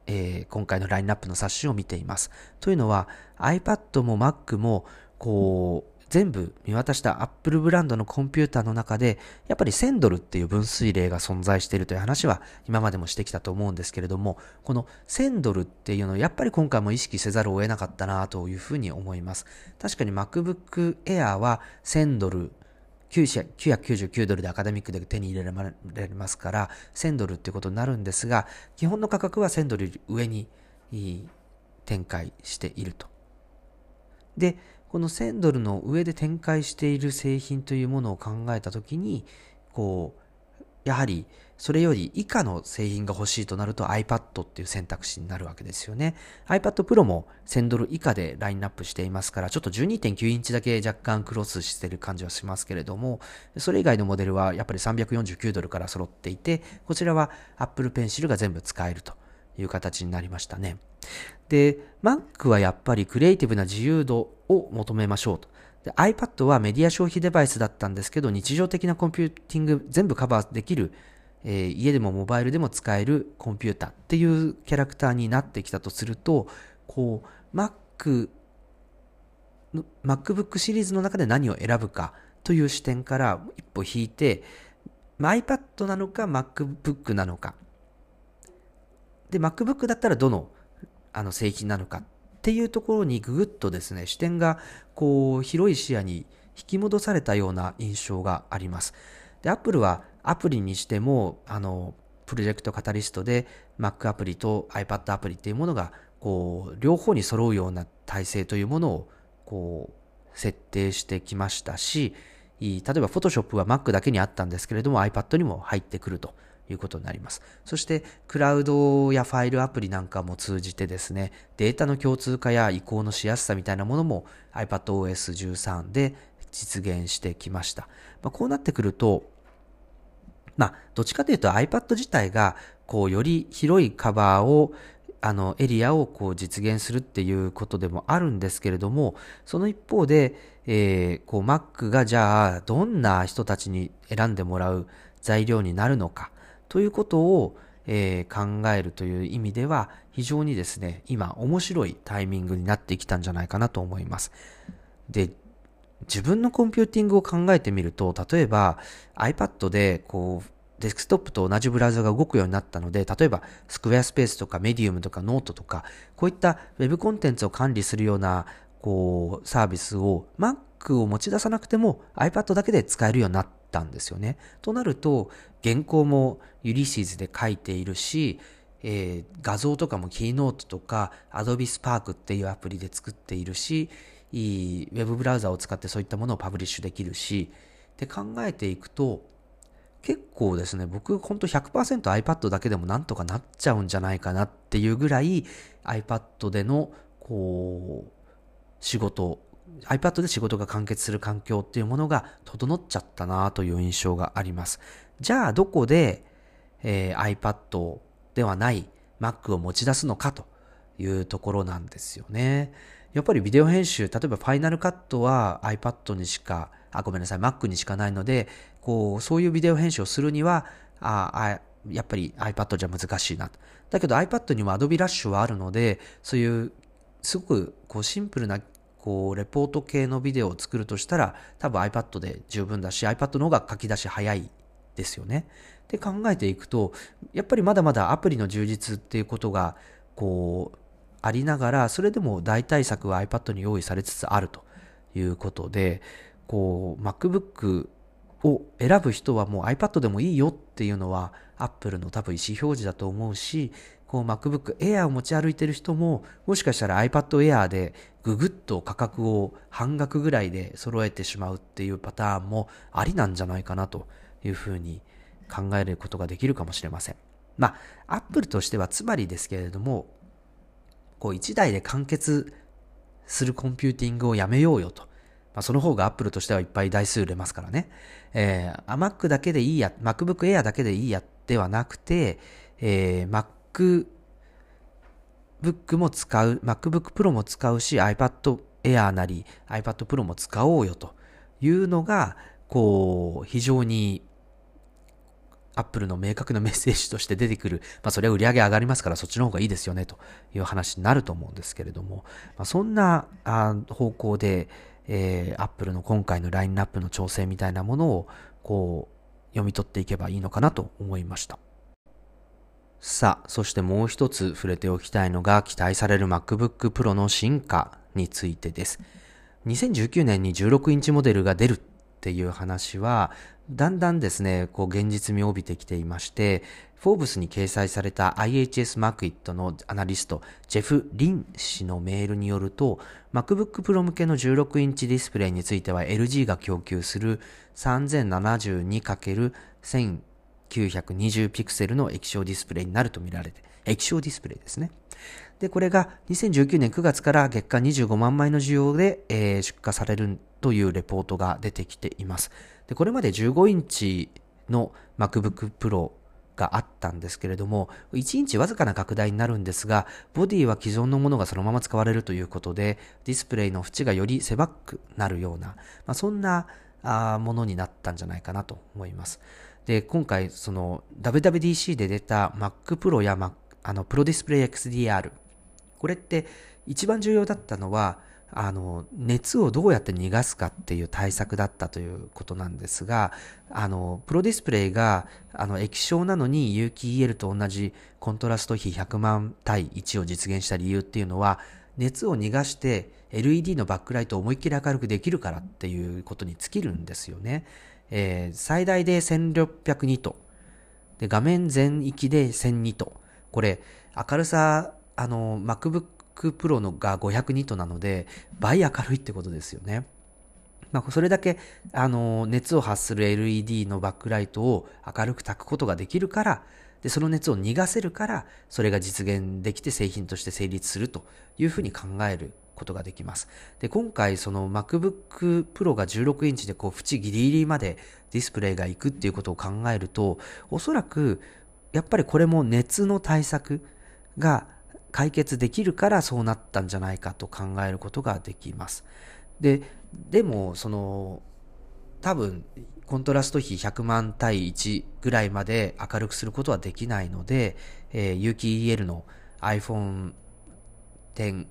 えー、今回のラインナップの冊子を見ています。というのは iPad も Mac もこう全部見渡した Apple ブランドのコンピューターの中でやっぱり1000ドルっていう分水嶺が存在しているという話は今までもしてきたと思うんですけれどもこの1000ドルっていうのをやっぱり今回も意識せざるを得なかったなというふうに思います。確かに MacBook Air は1000ドル999ドルでアカデミックで手に入れられますから、1000ドルっていうことになるんですが、基本の価格は1000ドル上に展開しているとで、この1000ドルの上で展開している製品というものを考えたときに、こう、やはりそれより以下の製品が欲しいとなると iPad っていう選択肢になるわけですよね。iPad Pro も1000ドル以下でラインナップしていますから、ちょっと12.9インチだけ若干クロスしてる感じはしますけれども、それ以外のモデルはやっぱり349ドルから揃っていて、こちらは Apple Pencil が全部使えるという形になりましたね。で、Mac はやっぱりクリエイティブな自由度を求めましょうと。iPad はメディア消費デバイスだったんですけど、日常的なコンピューティング全部カバーできる、えー、家でもモバイルでも使えるコンピュータっていうキャラクターになってきたとすると、こう、Mac、MacBook シリーズの中で何を選ぶかという視点から一歩引いて、iPad なのか MacBook なのか。で、MacBook だったらどのあの製品なのかっていうところにぐぐっとですね、視点がこう広い視野に引き戻されたような印象があります。で、Apple はアプリにしても、あの、プロジェクトカタリストで Mac アプリと iPad アプリっていうものが、こう、両方に揃うような体制というものを、こう、設定してきましたし、例えば Photoshop は Mac だけにあったんですけれども iPad にも入ってくるということになります。そして、クラウドやファイルアプリなんかも通じてですね、データの共通化や移行のしやすさみたいなものも iPadOS13 で実現してきました。まあ、こうなってくると、まあ、どっちかというと iPad 自体が、こう、より広いカバーをあの、エリアをこう実現するっていうことでもあるんですけれども、その一方で、えー、こう、Mac がじゃあ、どんな人たちに選んでもらう材料になるのか、ということを、えー、考えるという意味では非常にですね、今面白いタイミングになってきたんじゃないかなと思います。で、自分のコンピューティングを考えてみると、例えば iPad でこう、デスクトップと同じブラウザが動くようになったので、例えば Squarespace とかメディウムとかノートとか、こういった Web コンテンツを管理するようなこうサービスを Mac を持ち出さなくても iPad だけで使えるようになったんですよね。となると、原稿もユリシーズで書いているし、えー、画像とかもキーノートとか Adobe Spark っていうアプリで作っているし、いいウェブブラウザを使ってそういったものをパブリッシュできるし、って考えていくと、結構ですね、僕ほんと 100%iPad だけでもなんとかなっちゃうんじゃないかなっていうぐらい iPad でのこう仕事 iPad で仕事が完結する環境っていうものが整っちゃったなという印象があります。じゃあどこで、えー、iPad ではない Mac を持ち出すのかというところなんですよね。やっぱりビデオ編集、例えばファイナルカットは iPad にしか、あ、ごめんなさい、Mac にしかないので、こう、そういうビデオ編集をするには、ああやっぱり iPad じゃ難しいな。だけど iPad にも Adobe Rush はあるので、そういう、すごくこうシンプルなこう、レポート系のビデオを作るとしたら、多分 iPad で十分だし、iPad の方が書き出し早いですよね。って考えていくと、やっぱりまだまだアプリの充実っていうことが、こう、ありながら、それでも代替策は iPad に用意されつつあるということで、こう、MacBook を選ぶ人はもう iPad でもいいよっていうのは Apple の多分意思表示だと思うし、こう MacBook Air を持ち歩いてる人も、もしかしたら iPad Air でぐぐっと価格を半額ぐらいで揃えてしまうっていうパターンもありなんじゃないかなというふうに考えることができるかもしれません。まあ、Apple としてはつまりですけれども、こう1台で完結するコンピューティングをやめようよと。まあ、その方が Apple としてはいっぱい台数売れますからね。えー、Mac だけでいいや、MacBook Air だけでいいやではなくて、えー、MacBook も使う、MacBook Pro も使うし、iPad Air なり iPad Pro も使おうよというのが、こう、非常にアップルの明確なメッセージとして出てくる。まあそれは売り上げ上がりますからそっちの方がいいですよねという話になると思うんですけれども、まあ、そんな方向で、えー、アップルの今回のラインナップの調整みたいなものをこう読み取っていけばいいのかなと思いました。さあ、そしてもう一つ触れておきたいのが期待される MacBook Pro の進化についてです。2019年に16インチモデルが出るっていう話は、だんだんですね、こう現実味を帯びてきていまして、フォーブスに掲載された IHS マークイットのアナリスト、ジェフ・リン氏のメールによると、MacBook Pro 向けの16インチディスプレイについては LG が供給する 3072×1920 ピクセルの液晶ディスプレイになると見られて、液晶ディスプレイですね。で、これが2019年9月から月間25万枚の需要で、えー、出荷されるというレポートが出てきています。で、これまで15インチの MacBook Pro があったんですけれども、1インチわずかな拡大になるんですが、ボディは既存のものがそのまま使われるということで、ディスプレイの縁がより狭くなるような、まあ、そんなあものになったんじゃないかなと思います。で、今回、その WWDC で出た Mac Pro や Mac あの、プロディスプレイ XDR。これって一番重要だったのは、あの、熱をどうやって逃がすかっていう対策だったということなんですが、あの、プロディスプレイが、あの、液晶なのに有機 EL と同じコントラスト比100万対1を実現した理由っていうのは、熱を逃がして LED のバックライトを思いっきり明るくできるからっていうことに尽きるんですよね。えー、最大で1600ニット。で、画面全域で1000ニット。これ、明るさ、あの、MacBook Pro のが500ニットなので、倍明るいってことですよね。まあ、それだけ、あの、熱を発する LED のバックライトを明るく焚くことができるから、で、その熱を逃がせるから、それが実現できて製品として成立するというふうに考えることができます。で、今回その MacBook Pro が16インチでこう縁ギリギリまでディスプレイが行くっていうことを考えると、おそらくやっぱりこれも熱の対策が解決できるからそうなったんじゃないかと考えることができます。で、でも、その、多分、コントラスト比100万対1ぐらいまで明るくすることはできないので、えー、有機 EL の iPhone X、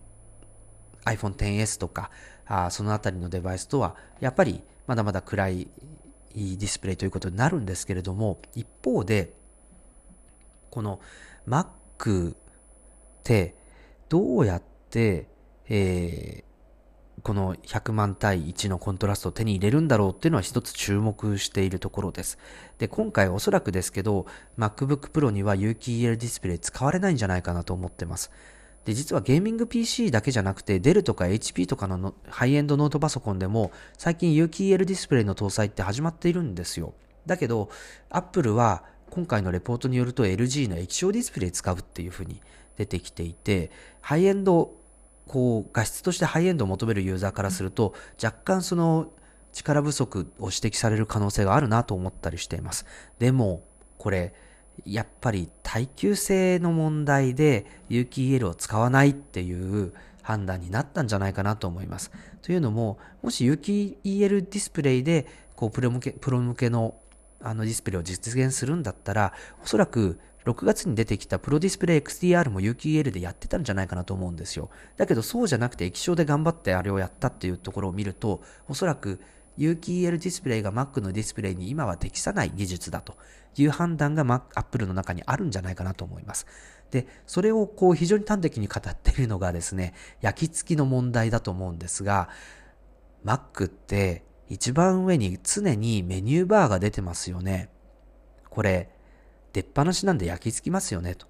iPhone XS とか、あそのあたりのデバイスとは、やっぱりまだまだ暗いディスプレイということになるんですけれども、一方で、この Mac どうやって、えー、この100万対1のコントラストを手に入れるんだろうっていうのは一つ注目しているところです。で、今回おそらくですけど、MacBook Pro には有機 EL ディスプレイ使われないんじゃないかなと思ってます。で、実はゲーミング PC だけじゃなくて、デルとか HP とかのハイエンドノートパソコンでも、最近有機 EL ディスプレイの搭載って始まっているんですよ。だけど、Apple は今回のレポートによると LG の液晶ディスプレイ使うっていうふうに出てきていて、ハイエンド、こう、画質としてハイエンドを求めるユーザーからすると、若干その力不足を指摘される可能性があるなと思ったりしています。でも、これ、やっぱり耐久性の問題で有機 EL を使わないっていう判断になったんじゃないかなと思います。というのも、もし有機 EL ディスプレイで、こう、プロ向け、プロ向けのあのディスプレイを実現するんだったら、おそらく6月に出てきたプロディスプレイ XDR も UQL でやってたんじゃないかなと思うんですよ。だけどそうじゃなくて液晶で頑張ってあれをやったっていうところを見ると、おそらく有機 EL ディスプレイが Mac のディスプレイに今は適さない技術だという判断が Apple の中にあるんじゃないかなと思います。で、それをこう非常に端的に語っているのがですね、焼き付きの問題だと思うんですが、Mac って一番上に常にメニューバーが出てますよね。これ、出っ放しなんで焼き付きますよね、と。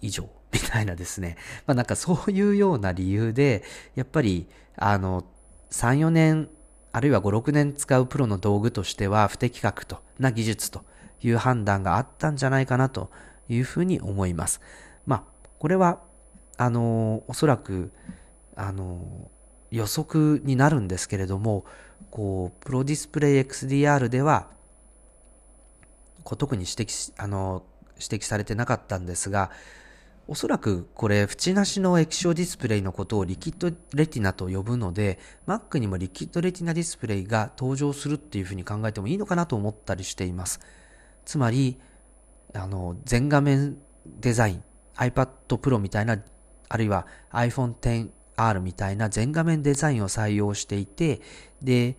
以上。みたいなですね。まあなんかそういうような理由で、やっぱり、あの、3、4年、あるいは5、6年使うプロの道具としては不適格と、な技術という判断があったんじゃないかなというふうに思います。まあ、これは、あの、おそらく、あの、予測になるんですけれども、こう、プロディスプレイ XDR では、こう特に指摘あの、指摘されてなかったんですが、おそらくこれ、縁なしの液晶ディスプレイのことをリキッドレティナと呼ぶので、Mac にもリキッドレティナディスプレイが登場するっていうふうに考えてもいいのかなと思ったりしています。つまり、あの、全画面デザイン、iPad Pro みたいな、あるいは iPhone X R みたいな全画面デザインを採用していて、で、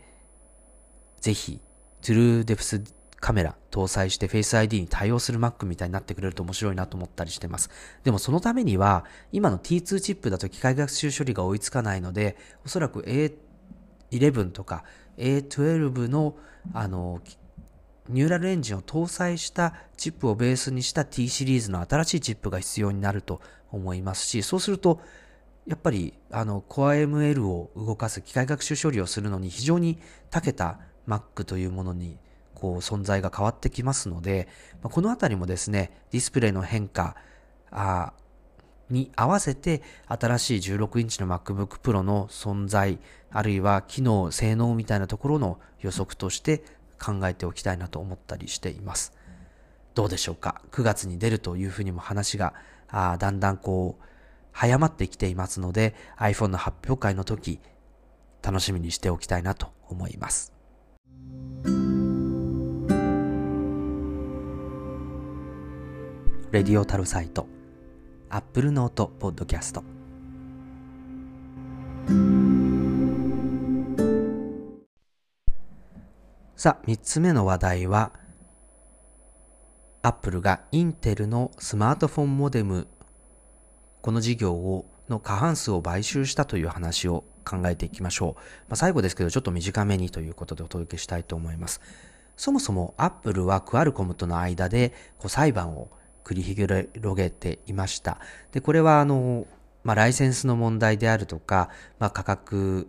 ぜひ、True Depth カメラ搭載して Face ID に対応する Mac みたいになってくれると面白いなと思ったりしてます。でもそのためには、今の T2 チップだと機械学習処理が追いつかないので、おそらく A11 とか A12 のあのニューラルエンジンを搭載したチップをベースにした T シリーズの新しいチップが必要になると思いますし、そうすると、やっぱりあの Core ML を動かす機械学習処理をするのに非常に長けた Mac というものにこう存在が変わってきますので、このあたりもですね、ディスプレイの変化あに合わせて新しい16インチの MacBook Pro の存在、あるいは機能、性能みたいなところの予測として考えておきたいなと思ったりしています。どうでしょうか ?9 月に出るというふうにも話があだんだんこう早まってきていますので iPhone の発表会の時楽しみにしておきたいなと思います。レディオタルサイト Apple Note Podcast さあ、3つ目の話題は、アップルがインテルのスマートフォンモデム、この事業をの過半数を買収したという話を考えていきましょう。まあ、最後ですけど、ちょっと短めにということでお届けしたいと思います。そもそもアップルはクアルコムとの間でこう裁判を繰り広げていました。で、これはあの、まあ、ライセンスの問題であるとか、まあ、価格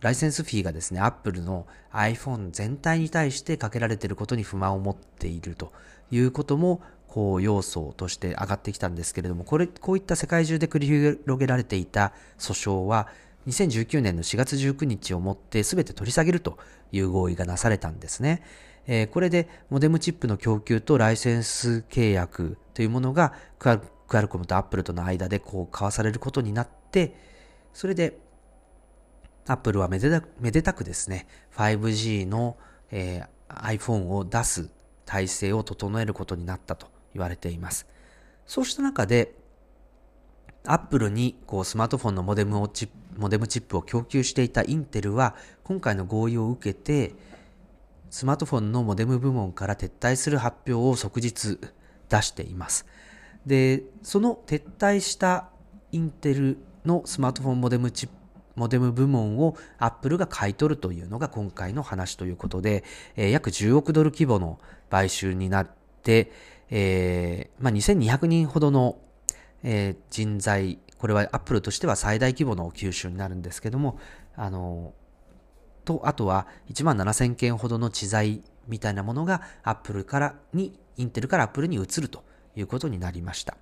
ライセンスフィーがですね、Apple の iPhone 全体に対してかけられていることに不満を持っているということも、こう、要素として上がってきたんですけれども、これ、こういった世界中で繰り広げられていた訴訟は、2019年の4月19日をもって全て取り下げるという合意がなされたんですね。えー、これで、モデムチップの供給とライセンス契約というものがクアルコムとアップルとの間でこう交わされることになって、それでアップルはめでたくめでたくですね、5G の、えー、iPhone を出す体制を整えることになったと言われています。そうした中で、アップルにこうスマートフォンのモデムをチモデムチップを供給していたインテルは、今回の合意を受けて、スマートフォンのモデム部門から撤退する発表を即日出しています。で、その撤退したインテルのスマートフォンモデムチップモデム部門をアップルが買い取るというのが今回の話ということで、えー、約10億ドル規模の買収になって、えーまあ、2200人ほどの、えー、人材、これはアップルとしては最大規模の吸収になるんですけども、あの、と、あとは1万7000件ほどの知財みたいなものがアップルからに、インテルからアップルに移るということになりました。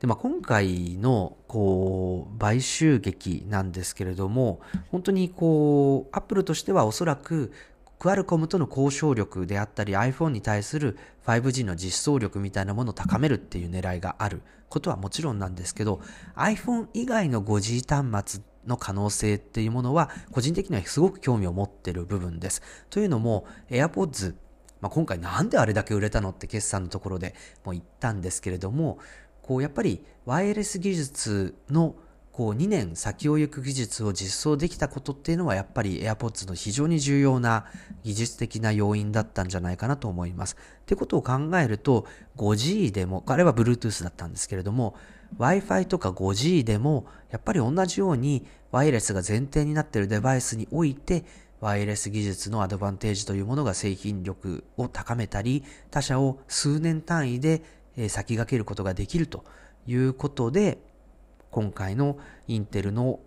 で、まあ、今回の、こう、買収劇なんですけれども、本当にこう、アップルとしてはおそらく、クアルコムとの交渉力であったり iPhone に対する 5G の実装力みたいなものを高めるっていう狙いがあることはもちろんなんですけど iPhone 以外の 5G 端末の可能性っていうものは個人的にはすごく興味を持ってる部分です。というのも AirPods まあ、今回なんであれだけ売れたのって決算のところでも言ったんですけれどもこうやっぱりワイヤレス技術のこう2年先を行く技術を実装できたことっていうのはやっぱり AirPods の非常に重要な技術的な要因だったんじゃないかなと思います。ってことを考えると 5G でも、あれは Bluetooth だったんですけれども Wi-Fi とか 5G でもやっぱり同じようにワイヤレスが前提になっているデバイスにおいてワイヤレス技術のアドバンテージというものが製品力を高めたり他社を数年単位で先駆けることができるということで、今回のインテルの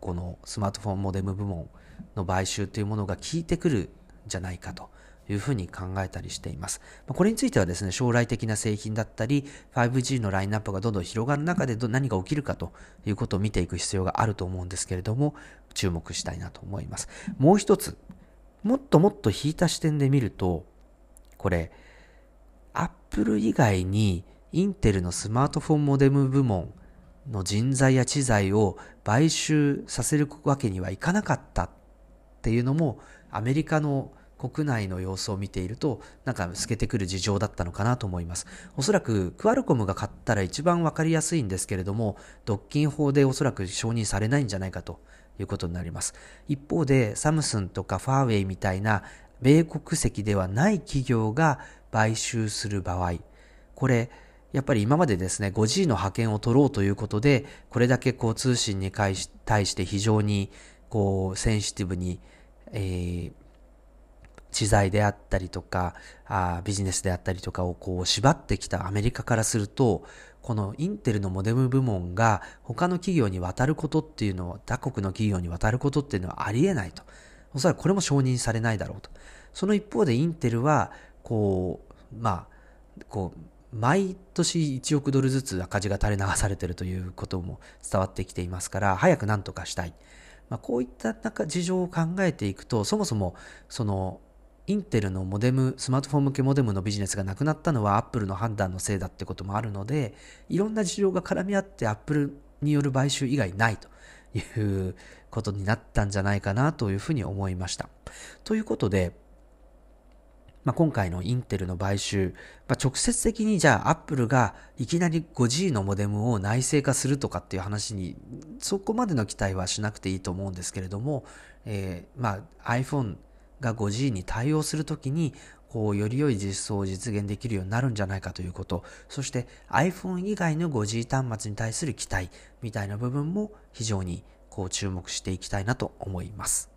このスマートフォンモデム部門の買収というものが効いてくるんじゃないかと。いうふうに考えたりしています。これについてはですね、将来的な製品だったり、5G のラインナップがどんどん広がる中で何が起きるかということを見ていく必要があると思うんですけれども、注目したいなと思います。もう一つ、もっともっと引いた視点で見ると、これ、アップル以外にインテルのスマートフォンモデム部門の人材や知財を買収させるわけにはいかなかったっていうのもアメリカの国内の様子を見ているとなんか透けてくる事情だったのかなと思います。おそらくクアルコムが買ったら一番わかりやすいんですけれども独禁法でおそらく承認されないんじゃないかということになります。一方でサムスンとかファーウェイみたいな米国籍ではない企業が買収する場合、これ、やっぱり今までですね、5G の覇権を取ろうということで、これだけこう通信に対して非常にこうセンシティブに、えー、知財であったりとかあビジネスであったりとかをこう縛ってきたアメリカからするとこのインテルのモデム部門が他の企業に渡ることっていうのを他国の企業に渡ることっていうのはありえないとおそらくこれも承認されないだろうとその一方でインテルはこうまあこう毎年1億ドルずつ赤字が垂れ流されてるということも伝わってきていますから、早く何とかしたい。まあ、こういった中事情を考えていくと、そもそもそのインテルのモデム、スマートフォン向けモデムのビジネスがなくなったのはアップルの判断のせいだってこともあるので、いろんな事情が絡み合ってアップルによる買収以外ないということになったんじゃないかなというふうに思いました。ということで、まあ、今回のインテルの買収、まあ、直接的にじゃあアップルがいきなり 5G のモデムを内製化するとかっていう話にそこまでの期待はしなくていいと思うんですけれども、えー、まあ iPhone が 5G に対応するときにこうより良い実装を実現できるようになるんじゃないかということ、そして iPhone 以外の 5G 端末に対する期待みたいな部分も非常にこう注目していきたいなと思います。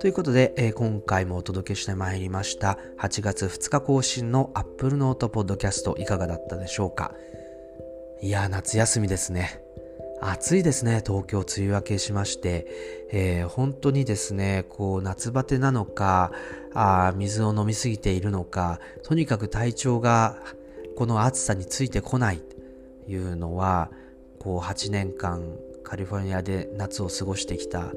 ということで、えー、今回もお届けしてまいりました8月2日更新の Apple Note Podcast いかがだったでしょうか？いや、夏休みですね。暑いですね、東京梅雨明けしまして、えー、本当にですね、こう夏バテなのかあ、水を飲みすぎているのか、とにかく体調がこの暑さについてこない。というのは、こう8年間カリフォルニアで夏を過ごしてきた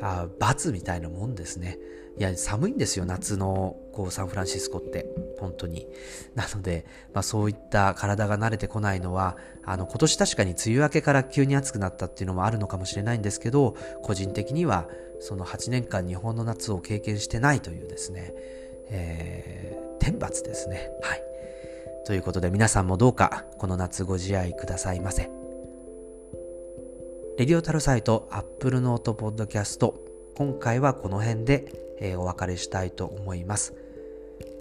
あ罰みたいなもんですね。いや、寒いんですよ、夏のこうサンフランシスコって。本当に。なので、まあそういった体が慣れてこないのは、あの、今年確かに梅雨明けから急に暑くなったっていうのもあるのかもしれないんですけど、個人的には、その8年間日本の夏を経験してないというですね、えー、天罰ですね。はい。ということで皆さんもどうかこの夏ご自愛くださいませ。レディオタロサイトアップルノートポッドキャスト今回はこの辺で、え、お別れしたいと思います。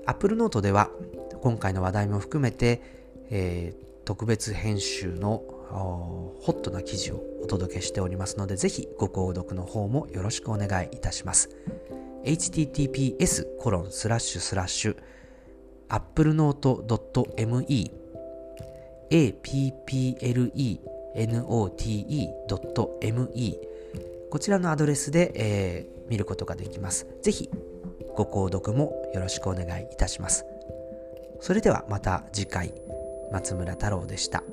アップルノートでは今回の話題も含めて、えー、特別編集のホットな記事をお届けしておりますのでぜひご購読の方もよろしくお願いいたします。https コロンスラッシュスラッシュ applenote.me apple note.me こちらのアドレスで、え、見ることができます。ぜひご購読もよろしくお願いいたします。それではまた次回、松村太郎でした。